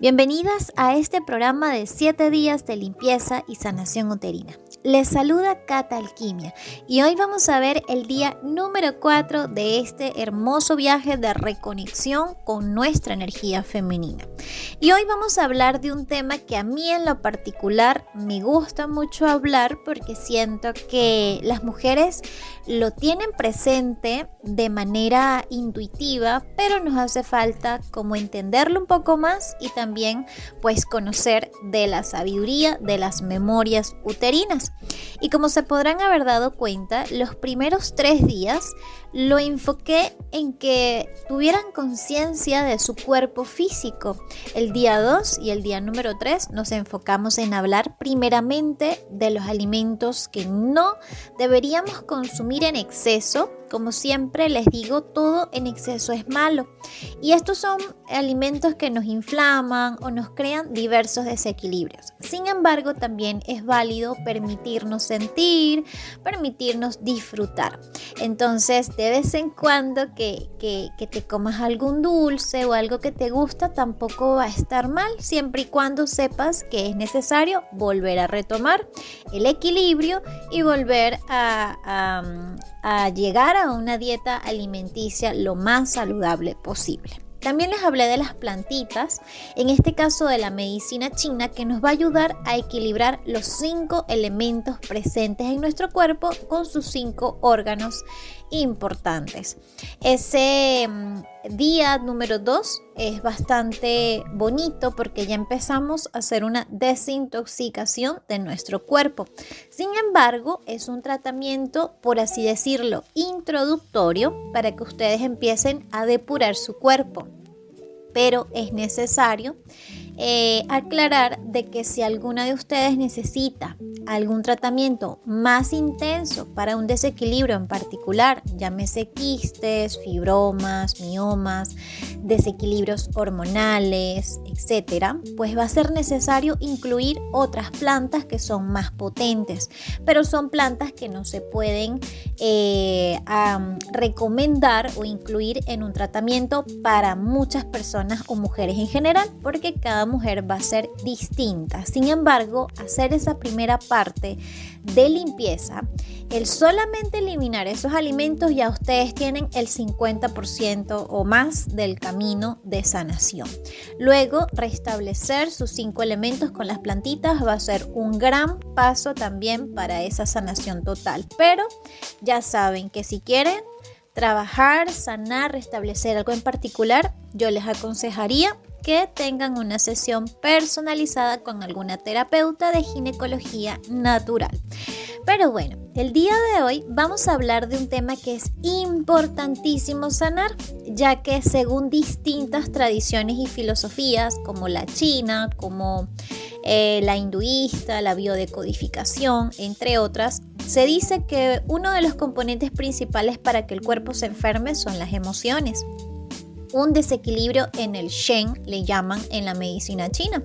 Bienvenidas a este programa de 7 días de limpieza y sanación uterina. Les saluda Cata Alquimia y hoy vamos a ver el día número 4 de este hermoso viaje de reconexión con nuestra energía femenina. Y hoy vamos a hablar de un tema que a mí en lo particular me gusta mucho hablar porque siento que las mujeres lo tienen presente de manera intuitiva, pero nos hace falta como entenderlo un poco más y también pues conocer de la sabiduría de las memorias uterinas. Y como se podrán haber dado cuenta, los primeros tres días lo enfoqué en que tuvieran conciencia de su cuerpo físico. El día 2 y el día número 3 nos enfocamos en hablar primeramente de los alimentos que no deberíamos consumir en exceso como siempre les digo, todo en exceso es malo. Y estos son alimentos que nos inflaman o nos crean diversos desequilibrios. Sin embargo, también es válido permitirnos sentir, permitirnos disfrutar. Entonces, de vez en cuando que, que, que te comas algún dulce o algo que te gusta, tampoco va a estar mal, siempre y cuando sepas que es necesario volver a retomar el equilibrio y volver a, a, a llegar a una dieta alimenticia lo más saludable posible. También les hablé de las plantitas, en este caso de la medicina china, que nos va a ayudar a equilibrar los cinco elementos presentes en nuestro cuerpo con sus cinco órganos importantes. Ese mm, día número 2 es bastante bonito porque ya empezamos a hacer una desintoxicación de nuestro cuerpo. Sin embargo, es un tratamiento, por así decirlo, introductorio para que ustedes empiecen a depurar su cuerpo. Pero es necesario eh, aclarar de que si alguna de ustedes necesita algún tratamiento más intenso para un desequilibrio en particular, llámese quistes, fibromas, miomas, desequilibrios hormonales, etcétera, pues va a ser necesario incluir otras plantas que son más potentes, pero son plantas que no se pueden eh, recomendar o incluir en un tratamiento para muchas personas o mujeres en general, porque cada mujer va a ser distinta. Sin embargo, hacer esa primera parte de limpieza, el solamente eliminar esos alimentos ya ustedes tienen el 50% o más del camino de sanación. Luego, restablecer sus cinco elementos con las plantitas va a ser un gran paso también para esa sanación total. Pero ya saben que si quieren trabajar, sanar, restablecer algo en particular, yo les aconsejaría que tengan una sesión personalizada con alguna terapeuta de ginecología natural. Pero bueno, el día de hoy vamos a hablar de un tema que es importantísimo sanar, ya que según distintas tradiciones y filosofías, como la china, como eh, la hinduista, la biodecodificación, entre otras, se dice que uno de los componentes principales para que el cuerpo se enferme son las emociones un desequilibrio en el Shen, le llaman en la medicina china.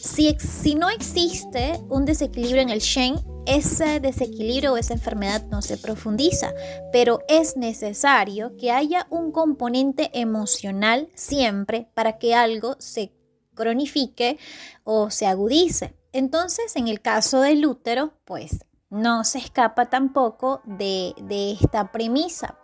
Si, si no existe un desequilibrio en el Shen, ese desequilibrio o esa enfermedad no se profundiza, pero es necesario que haya un componente emocional siempre para que algo se cronifique o se agudice. Entonces, en el caso del útero, pues no se escapa tampoco de, esta premisa.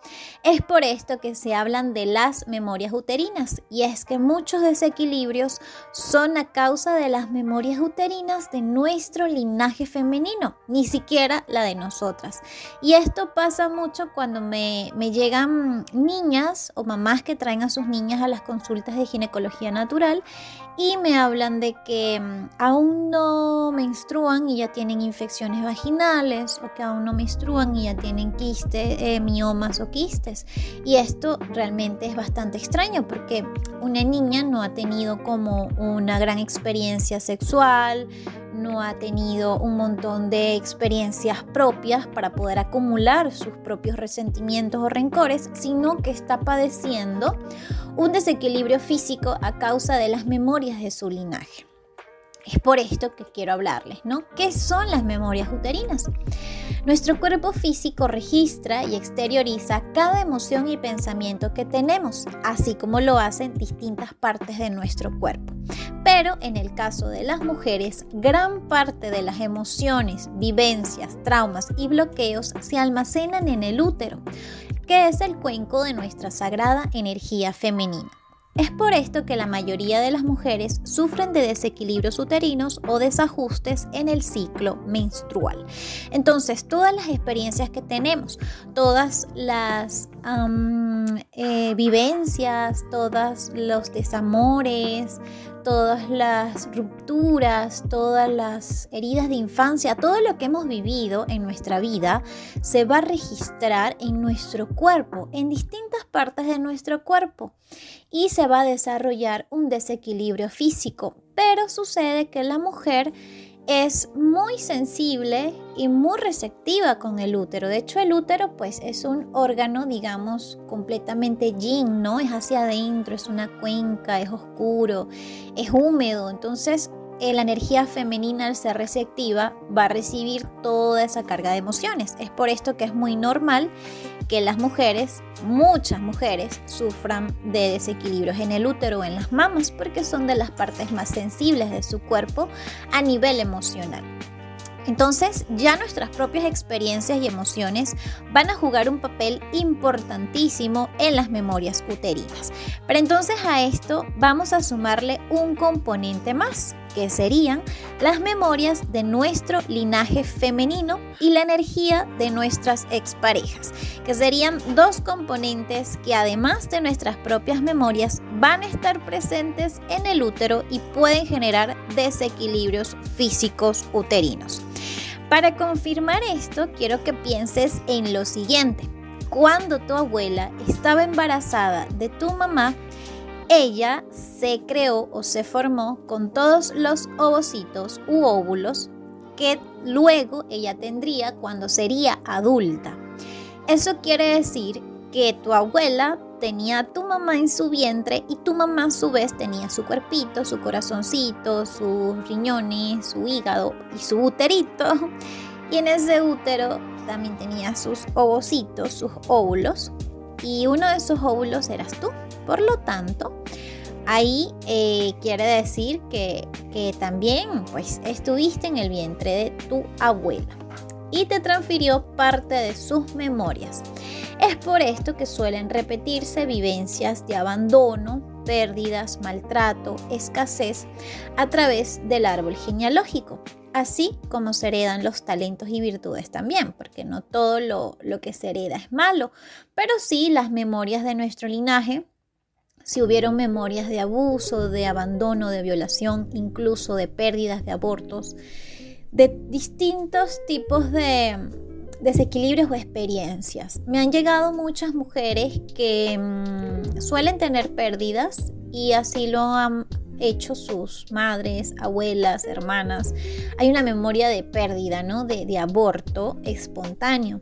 Es por esto que se hablan de las memorias uterinas y es que muchos desequilibrios son a causa de las memorias uterinas de nuestro linaje femenino, ni siquiera la de nosotras. Y esto pasa mucho cuando me, me llegan niñas o mamás que traen a sus niñas a las consultas de ginecología natural y me hablan de que mm, aún no menstruan y ya tienen infecciones vaginales o que aún no menstruan y ya tienen quistes, eh, miomas o quistes. Y esto realmente es bastante extraño porque una niña no ha tenido como una gran experiencia sexual, no ha tenido un montón de experiencias propias para poder acumular sus propios resentimientos o rencores, sino que está padeciendo un desequilibrio físico a causa de las memorias de su linaje. Es por esto que quiero hablarles, ¿no? ¿Qué son las memorias uterinas? Nuestro cuerpo físico registra y exterioriza cada emoción y pensamiento que tenemos, así como lo hacen distintas partes de nuestro cuerpo. Pero en el caso de las mujeres, gran parte de las emociones, vivencias, traumas y bloqueos se almacenan en el útero, que es el cuenco de nuestra sagrada energía femenina. Es por esto que la mayoría de las mujeres sufren de desequilibrios uterinos o desajustes en el ciclo menstrual. Entonces, todas las experiencias que tenemos, todas las eh, vivencias, todos los desamores, todas las rupturas, todas las heridas de infancia, todo lo que hemos vivido en nuestra vida se va a registrar en nuestro cuerpo, en distintas partes de nuestro cuerpo y se va a desarrollar un desequilibrio físico. Pero sucede que la mujer es muy sensible y muy receptiva con el útero. De hecho, el útero pues es un órgano, digamos, completamente yin, ¿no? Es hacia adentro, es una cuenca, es oscuro, es húmedo. Entonces, eh, la energía femenina al ser receptiva va a recibir toda esa carga de emociones. Es por esto que es muy normal que las mujeres, muchas mujeres, sufran de desequilibrios en el útero o en las mamas porque son de las partes más sensibles de su cuerpo a nivel emocional. Entonces ya nuestras propias experiencias y emociones van a jugar un papel importantísimo en las memorias uterinas. Pero entonces a esto vamos a sumarle un componente más, que serían las memorias de nuestro linaje femenino y la energía de nuestras exparejas, que serían dos componentes que además de nuestras propias memorias van a estar presentes en el útero y pueden generar desequilibrios físicos uterinos. Para confirmar esto, quiero que pienses en lo siguiente. Cuando tu abuela estaba embarazada de tu mamá, ella se creó o se formó con todos los ovocitos u óvulos que luego ella tendría cuando sería adulta. Eso quiere decir que tu abuela tenía a tu mamá en su vientre y tu mamá a su vez tenía su cuerpito, su corazoncito, sus riñones, su hígado y su uterito. Y en ese útero también tenía sus ovocitos, sus óvulos. Y uno de esos óvulos eras tú. Por lo tanto, ahí eh, quiere decir que, también pues estuviste en el vientre de tu abuela y te transfirió parte de sus memorias. Es por esto que suelen repetirse vivencias de abandono, pérdidas, maltrato, escasez a través del árbol genealógico, así como se heredan los talentos y virtudes también, porque no todo lo que se hereda es malo, pero sí las memorias de nuestro linaje si hubieron memorias de abuso, de abandono, de violación, incluso de pérdidas, de abortos, de distintos tipos de, desequilibrios o experiencias. Me han llegado muchas mujeres que mm, suelen tener pérdidas y así lo han hecho sus madres, abuelas, hermanas. Hay una memoria de pérdida, ¿no? De, de aborto espontáneo.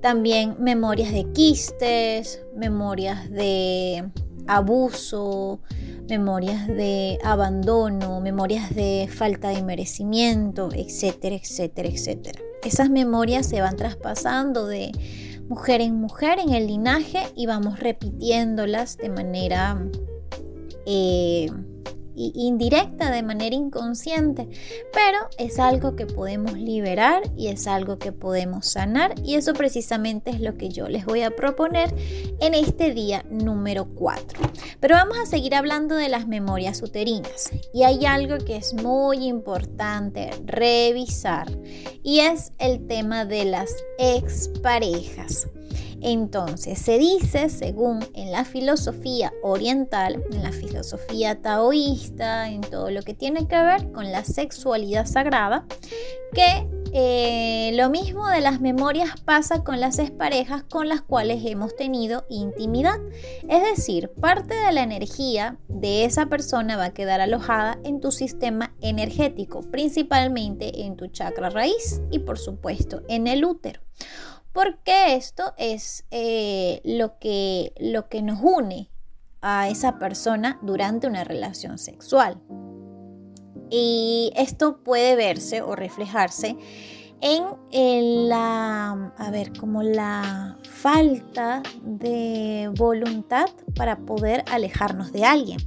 También memorias de quistes, memorias de abuso, memorias de abandono, memorias de falta de merecimiento, etcétera, etcétera, etcétera. Esas memorias se van traspasando de mujer en mujer en el linaje y vamos repitiéndolas de manera eh, indirecta, de manera inconsciente, pero es algo que podemos liberar y es algo que podemos sanar y eso precisamente es lo que yo les voy a proponer en este día número 4. Pero vamos a seguir hablando de las memorias uterinas y hay algo que es muy importante revisar y es el tema de las exparejas. Entonces, se dice, según en la filosofía oriental, en la filosofía taoísta, en todo lo que tiene que ver con la sexualidad sagrada, que eh, lo mismo de las memorias pasa con las exparejas con las cuales hemos tenido intimidad. Es decir, parte de la energía de esa persona va a quedar alojada en tu sistema energético, principalmente en tu chakra raíz y por supuesto en el útero porque esto es eh, lo, que, lo que nos une a esa persona durante una relación sexual. Y esto puede verse o reflejarse en, la, a ver, como la falta de voluntad para poder alejarnos de alguien.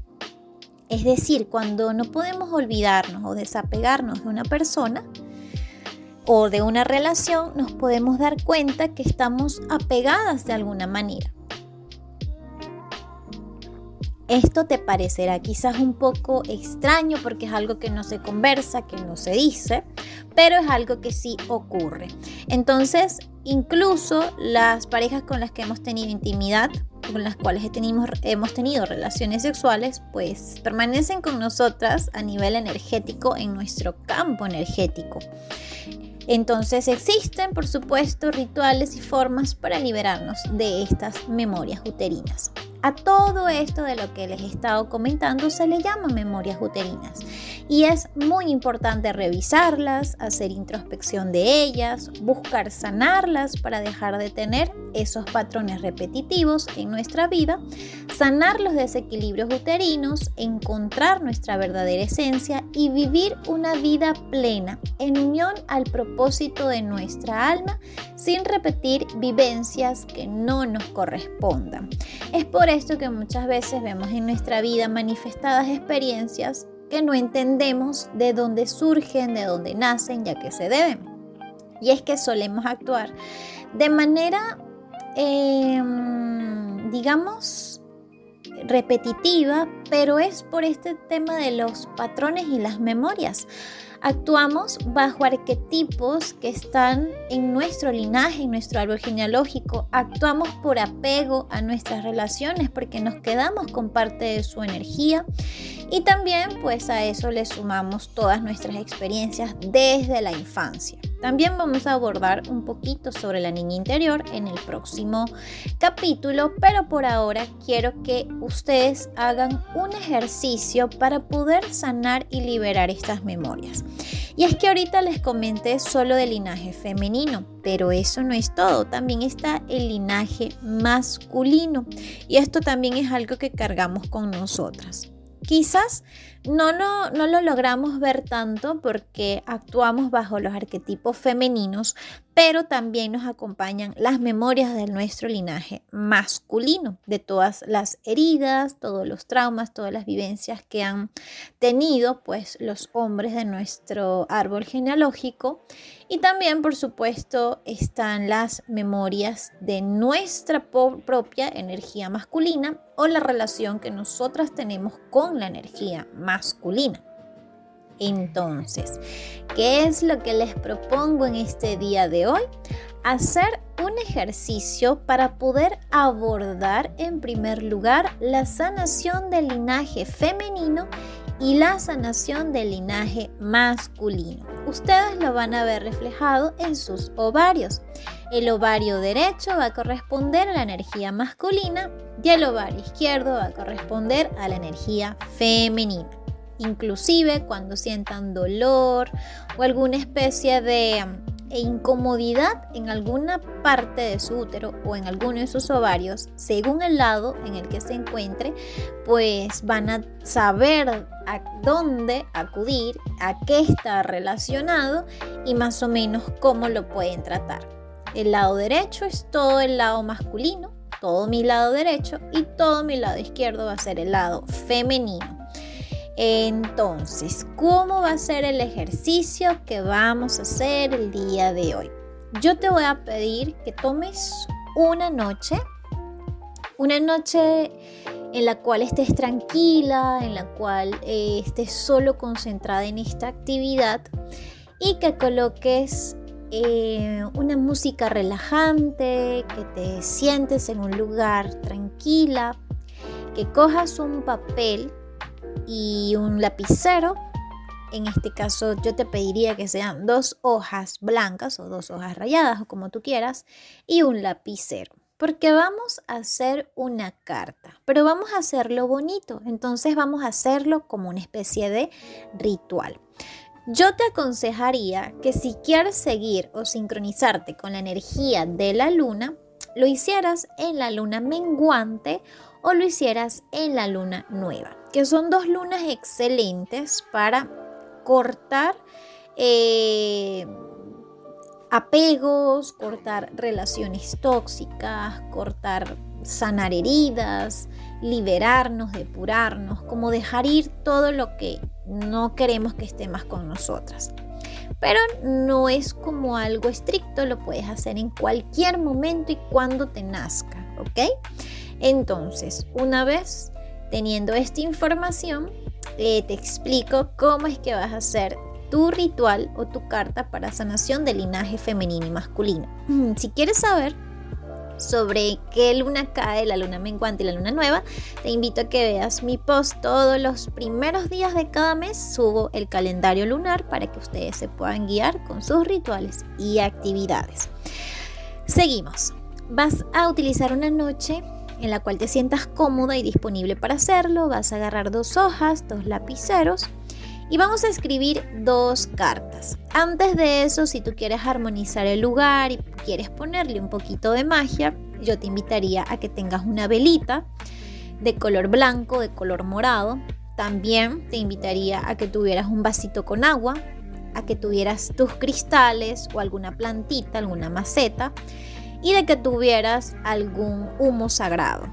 Es decir, cuando no podemos olvidarnos o desapegarnos de una persona o de una relación, nos podemos dar cuenta que estamos apegadas de alguna manera. Esto te parecerá quizás un poco extraño porque es algo que no se conversa, que no se dice, pero es algo que sí ocurre. Entonces, incluso las parejas con las que hemos tenido intimidad, con las cuales hemos tenido relaciones sexuales, pues permanecen con nosotras a nivel energético en nuestro campo energético. Entonces existen, por supuesto, rituales y formas para liberarnos de estas memorias uterinas. A todo esto de lo que les he estado comentando se le llama memorias uterinas y es muy importante revisarlas, hacer introspección de ellas, buscar sanarlas para dejar de tener esos patrones repetitivos en nuestra vida, sanar los desequilibrios uterinos, encontrar nuestra verdadera esencia y vivir una vida plena en unión al propósito de nuestra alma sin repetir vivencias que no nos correspondan. Es por esto que muchas veces vemos en nuestra vida manifestadas experiencias que no entendemos de dónde surgen, de dónde nacen, ya que se deben. Y es que solemos actuar de manera, em, digamos, repetitiva, pero es por este tema de los patrones y las memorias. Actuamos bajo arquetipos que están en nuestro linaje, en nuestro árbol genealógico. Actuamos por apego a nuestras relaciones porque nos quedamos con parte de su energía. Y también pues a eso le sumamos todas nuestras experiencias desde la infancia. También vamos a abordar un poquito sobre la niña interior en el próximo capítulo, pero por ahora quiero que ustedes hagan un ejercicio para poder sanar y liberar estas memorias. Y es que ahorita les comenté solo del linaje femenino, pero eso no es todo, también está el linaje masculino y esto también es algo que cargamos con nosotras. Quizás no, no, no lo logramos ver tanto porque actuamos bajo los arquetipos femeninos, pero también nos acompañan las memorias de nuestro linaje masculino, de todas las heridas, todos los traumas, todas las vivencias que han tenido pues los hombres de nuestro árbol genealógico y también por supuesto están las memorias de nuestra propia energía masculina o la relación que nosotras tenemos con la energía masculina. Entonces, ¿qué es lo que les propongo en este día de hoy? Hacer un ejercicio para poder abordar en primer lugar la sanación del linaje femenino y la sanación del linaje masculino. Ustedes lo van a ver reflejado en sus ovarios. El ovario derecho va a corresponder a la energía masculina y el ovario izquierdo va a corresponder a la energía femenina inclusive cuando sientan dolor o alguna especie de mm, incomodidad en alguna parte de su útero o en alguno de sus ovarios, según el lado en el que se encuentre, pues van a saber a dónde acudir, a qué está relacionado y más o menos cómo lo pueden tratar. El lado derecho es todo el lado masculino, todo mi lado derecho y todo mi lado izquierdo va a ser el lado femenino. Entonces, ¿cómo va a ser el ejercicio que vamos a hacer el día de hoy? Yo te voy a pedir que tomes una noche, una noche en la cual estés tranquila, en la cual eh, estés solo concentrada en esta actividad y que coloques eh, una música relajante, que te sientes en un lugar tranquila, que cojas un papel y un lapicero. En este caso yo te pediría que sean dos hojas blancas o dos hojas rayadas o como tú quieras y un lapicero. Porque vamos a hacer una carta, pero vamos a hacerlo bonito. Entonces vamos a hacerlo como una especie de ritual. Yo te aconsejaría que si quieres seguir o sincronizarte con la energía de la luna, lo hicieras en la luna menguante o lo hicieras en la luna nueva, que son dos lunas excelentes para cortar eh, apegos, cortar relaciones tóxicas, cortar, sanar heridas, liberarnos, depurarnos, como dejar ir todo lo que no queremos que esté más con nosotras. Pero no es como algo estricto, lo puedes hacer en cualquier momento y cuando te nazca, ¿ok? Entonces, una vez teniendo esta información, eh, te explico cómo es que vas a hacer tu ritual o tu carta para sanación del linaje femenino y masculino. Si quieres saber sobre qué luna cae, la luna menguante y la luna nueva, te invito a que veas mi post todos los primeros días de cada mes. Subo el calendario lunar para que ustedes se puedan guiar con sus rituales y actividades. Seguimos. Vas a utilizar una noche en la cual te sientas cómoda y disponible para hacerlo. Vas a agarrar dos hojas, dos lapiceros y vamos a escribir dos cartas. Antes de eso, si tú quieres armonizar el lugar y quieres ponerle un poquito de magia, yo te invitaría a que tengas una velita de color blanco, de color morado. También te invitaría a que tuvieras un vasito con agua, a que tuvieras tus cristales o alguna plantita, alguna maceta y de que tuvieras algún humo sagrado.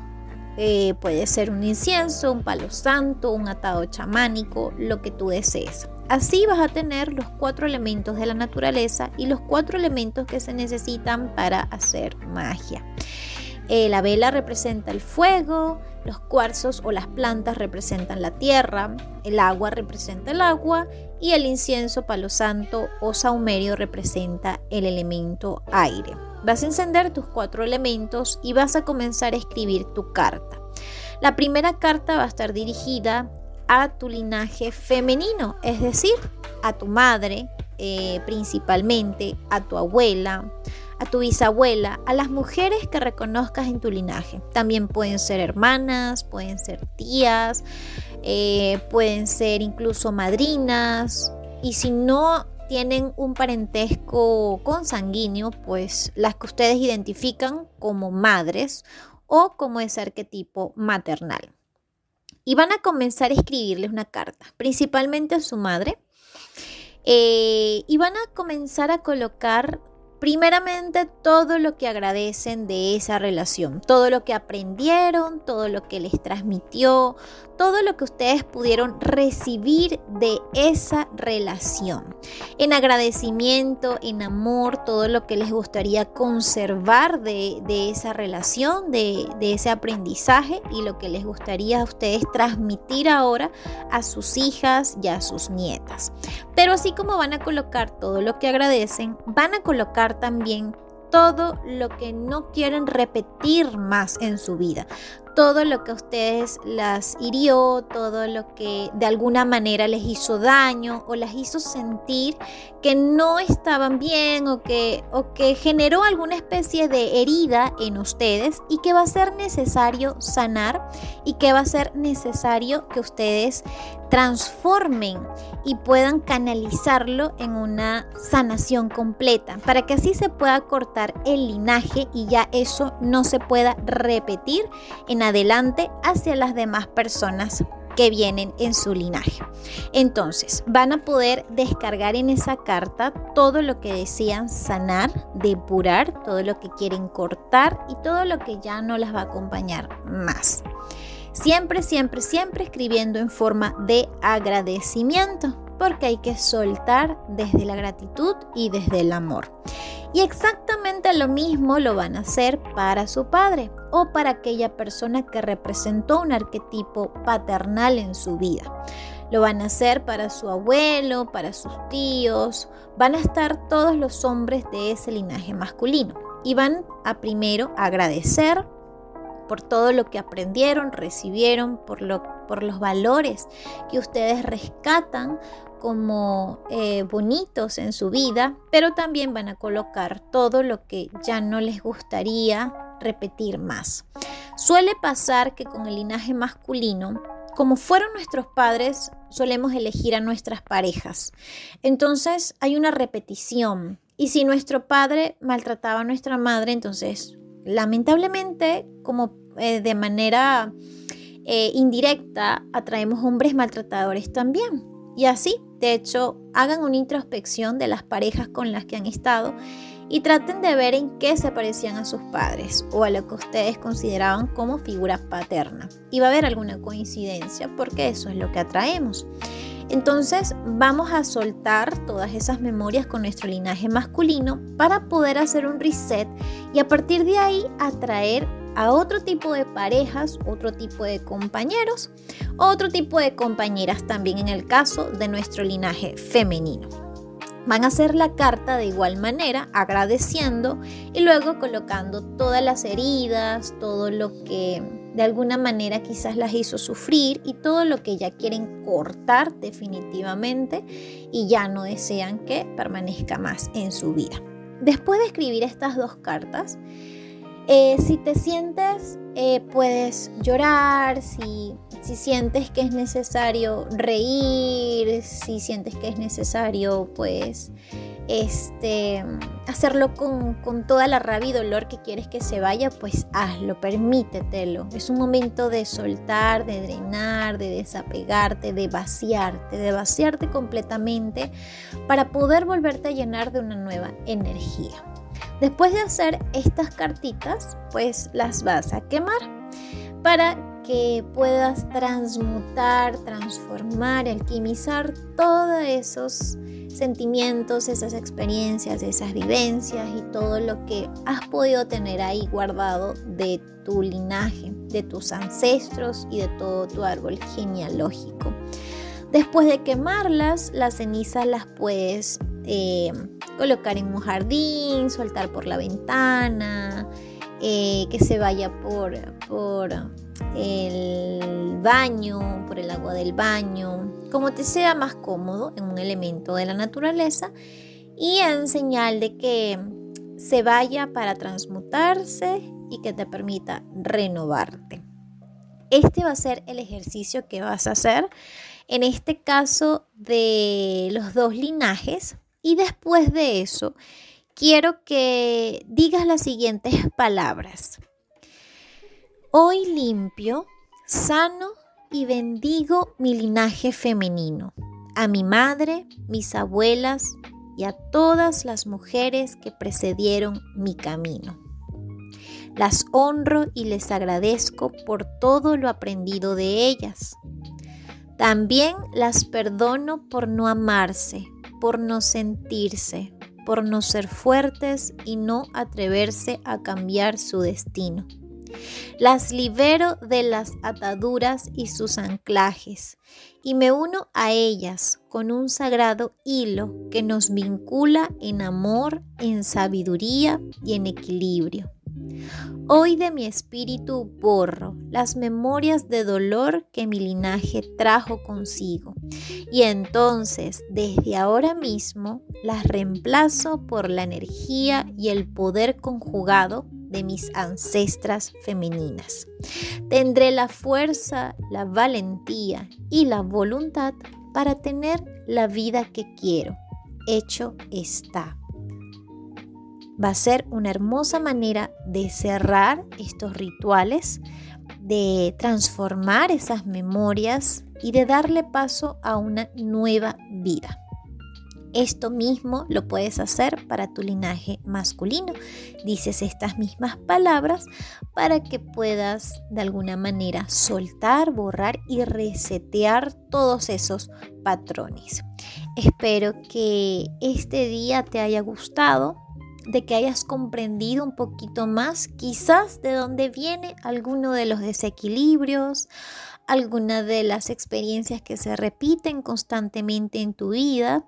Eh, puede ser un incienso, un palo santo, un atado chamánico, lo que tú desees. Así vas a tener los cuatro elementos de la naturaleza y los cuatro elementos que se necesitan para hacer magia. Eh, la vela representa el fuego, los cuarzos o las plantas representan la tierra, el agua representa el agua y el incienso, palo santo o saumerio representa el elemento aire. Vas a encender tus cuatro elementos y vas a comenzar a escribir tu carta. La primera carta va a estar dirigida a tu linaje femenino, es decir, a tu madre, eh, principalmente, a tu abuela, a tu bisabuela, a las mujeres que reconozcas en tu linaje. También pueden ser hermanas, pueden ser tías, eh, pueden ser incluso madrinas. Y si no tienen un parentesco consanguíneo, pues las que ustedes identifican como madres o como ese arquetipo maternal. Y van a comenzar a escribirles una carta, principalmente a su madre, eh, y van a comenzar a colocar Primeramente, todo lo que agradecen de esa relación, todo lo que aprendieron, todo lo que les transmitió, todo lo que ustedes pudieron recibir de esa relación. En agradecimiento, en amor, todo lo que les gustaría conservar de, esa relación, de, de ese aprendizaje y lo que les gustaría a ustedes transmitir ahora a sus hijas y a sus nietas. Pero así como van a colocar todo lo que agradecen, van a colocar también todo lo que no quieren repetir más en su vida, todo lo que a ustedes las hirió, todo lo que de alguna manera les hizo daño o las hizo sentir que no estaban bien o que, o que generó alguna especie de herida en ustedes y que va a ser necesario sanar y que va a ser necesario que ustedes transformen y puedan canalizarlo en una sanación completa. Para que así se pueda cortar el linaje y ya eso no se pueda repetir en adelante hacia las demás personas que vienen en su linaje. Entonces, van a poder descargar en esa carta todo lo que desean sanar, depurar, todo lo que quieren cortar y todo lo que ya no las va a acompañar más. Siempre, siempre, siempre escribiendo en forma de agradecimiento, porque hay que soltar desde la gratitud y desde el amor. Y exactamente lo mismo lo van a hacer para su padre o para aquella persona que representó un arquetipo paternal en su vida. Lo van a hacer para su abuelo, para sus tíos. Van a estar todos los hombres de ese linaje masculino. Y van a primero agradecer por todo lo que aprendieron, recibieron, por, lo, por los valores que ustedes rescatan como eh, bonitos en su vida, pero también van a colocar todo lo que ya no les gustaría repetir más. Suele pasar que con el linaje masculino, como fueron nuestros padres, solemos elegir a nuestras parejas. Entonces hay una repetición. Y si nuestro padre maltrataba a nuestra madre, entonces lamentablemente, como eh, de manera eh, indirecta, atraemos hombres maltratadores también. Y así, de hecho, hagan una introspección de las parejas con las que han estado y traten de ver en qué se parecían a sus padres o a lo que ustedes consideraban como figura paterna. Y va a haber alguna coincidencia porque eso es lo que atraemos. Entonces vamos a soltar todas esas memorias con nuestro linaje masculino para poder hacer un reset y a partir de ahí atraer a otro tipo de parejas, otro tipo de compañeros, otro tipo de compañeras también en el caso de nuestro linaje femenino. Van a hacer la carta de igual manera, agradeciendo y luego colocando todas las heridas, todo lo que de alguna manera quizás las hizo sufrir y todo lo que ya quieren cortar definitivamente y ya no desean que permanezca más en su vida. Después de escribir estas dos cartas, eh, si te sientes, eh, puedes llorar, si, si sientes que es necesario reír, si sientes que es necesario, pues, este, hacerlo con, con, toda la rabia y dolor que quieres que se vaya, pues hazlo, permítetelo. Es un momento de soltar, de drenar, de desapegarte, de vaciarte, de vaciarte completamente para poder volverte a llenar de una nueva energía. Después de hacer estas cartitas, pues las vas a quemar para que puedas transmutar, transformar, alquimizar todos esos sentimientos, esas experiencias, esas vivencias y todo lo que has podido tener ahí guardado de tu linaje, de tus ancestros y de todo tu árbol genealógico. Después de quemarlas, las cenizas las puedes eh, colocar en un jardín, soltar por la ventana, eh, que se vaya por, por el baño, por el agua del baño, como te sea más cómodo en un elemento de la naturaleza y en señal de que se vaya para transmutarse y que te permita renovarte. Este va a ser el ejercicio que vas a hacer en este caso de los dos linajes. Y después de eso, quiero que digas las siguientes palabras. Hoy limpio, sano y bendigo mi linaje femenino, a mi madre, mis abuelas y a todas las mujeres que precedieron mi camino. Las honro y les agradezco por todo lo aprendido de ellas también las perdono por no amarse, por no sentirse, por no ser fuertes y no atreverse a cambiar su destino. Las libero de las ataduras y sus anclajes y me uno a ellas con un sagrado hilo que nos vincula en amor, en sabiduría y en equilibrio. Hoy de mi espíritu borro las memorias de dolor que mi linaje trajo consigo y entonces desde ahora mismo las reemplazo por la energía y el poder conjugado de mis ancestras femeninas. Tendré la fuerza, la valentía y la voluntad para tener la vida que quiero. Hecho está va a ser una hermosa manera de cerrar estos rituales, de transformar esas memorias y de darle paso a una nueva vida. Esto mismo lo puedes hacer para tu linaje masculino. Dices estas mismas palabras para que puedas de alguna manera soltar, borrar y resetear todos esos patrones. Espero que este día te haya gustado de que hayas comprendido un poquito más quizás de dónde viene alguno de los desequilibrios, alguna de las experiencias que se repiten constantemente en tu vida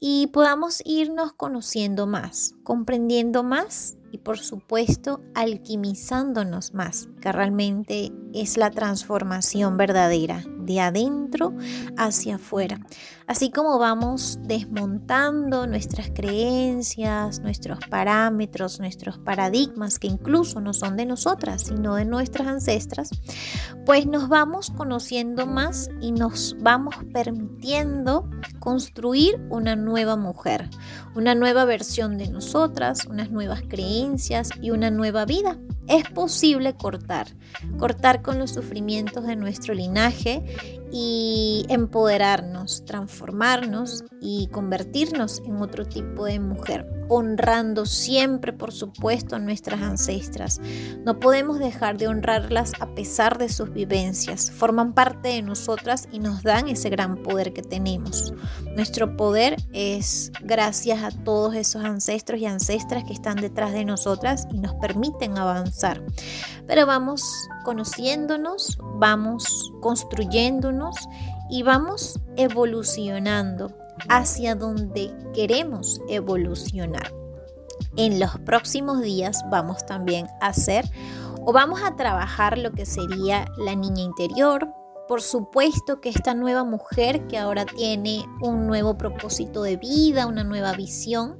y podamos irnos conociendo más, comprendiendo más y por supuesto alquimizándonos más, que realmente es la transformación verdadera de adentro hacia afuera. Así como vamos desmontando nuestras creencias, nuestros parámetros, nuestros paradigmas, que incluso no son de nosotras, sino de nuestras ancestras, pues nos vamos conociendo más y nos vamos permitiendo construir una nueva mujer, una nueva versión de nosotras, unas nuevas creencias y una nueva vida. Es posible cortar, cortar con los sufrimientos de nuestro linaje y empoderarnos, transformarnos y convertirnos en otro tipo de mujer. Honrando siempre, por supuesto, a nuestras ancestras. No podemos dejar de honrarlas a pesar de sus vivencias. Forman parte de nosotras y nos dan ese gran poder que tenemos. Nuestro poder es gracias a todos esos ancestros y ancestras que están detrás de nosotras y nos permiten avanzar. Pero vamos conociéndonos, vamos construyéndonos y vamos evolucionando hacia donde queremos evolucionar. En los próximos días vamos también a hacer o vamos a trabajar lo que sería la niña interior. Por supuesto que esta nueva mujer que ahora tiene un nuevo propósito de vida, una nueva visión,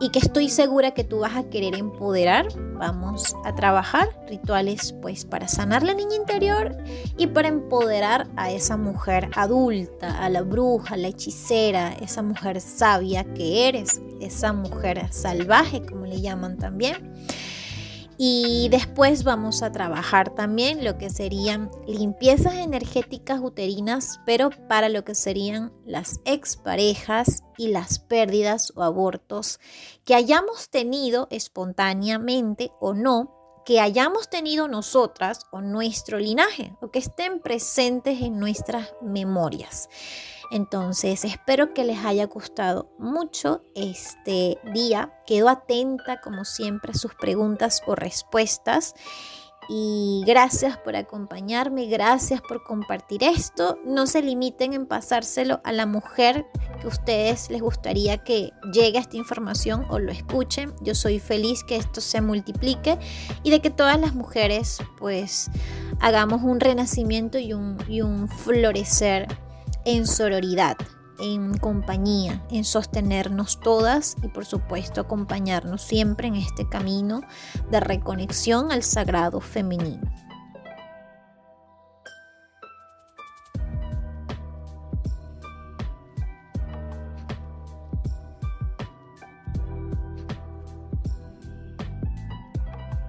y que estoy segura que tú vas a querer empoderar. Vamos a trabajar rituales pues para sanar la niña interior y para empoderar a esa mujer adulta, a la bruja, a la hechicera, esa mujer sabia que eres, esa mujer salvaje como le llaman también. Y después vamos a trabajar también lo que serían limpiezas energéticas uterinas, pero para lo que serían las exparejas y las pérdidas o abortos que hayamos tenido espontáneamente o no, que hayamos tenido nosotras o nuestro linaje, o que estén presentes en nuestras memorias. Entonces, espero que les haya gustado mucho este día. Quedo atenta, como siempre, a sus preguntas o respuestas. Y gracias por acompañarme, gracias por compartir esto. No se limiten en pasárselo a la mujer que a ustedes les gustaría que llegue esta información o lo escuchen. Yo soy feliz que esto se multiplique y de que todas las mujeres pues hagamos un renacimiento y un, y un florecer en sororidad, en compañía, en sostenernos todas y por supuesto acompañarnos siempre en este camino de reconexión al sagrado femenino.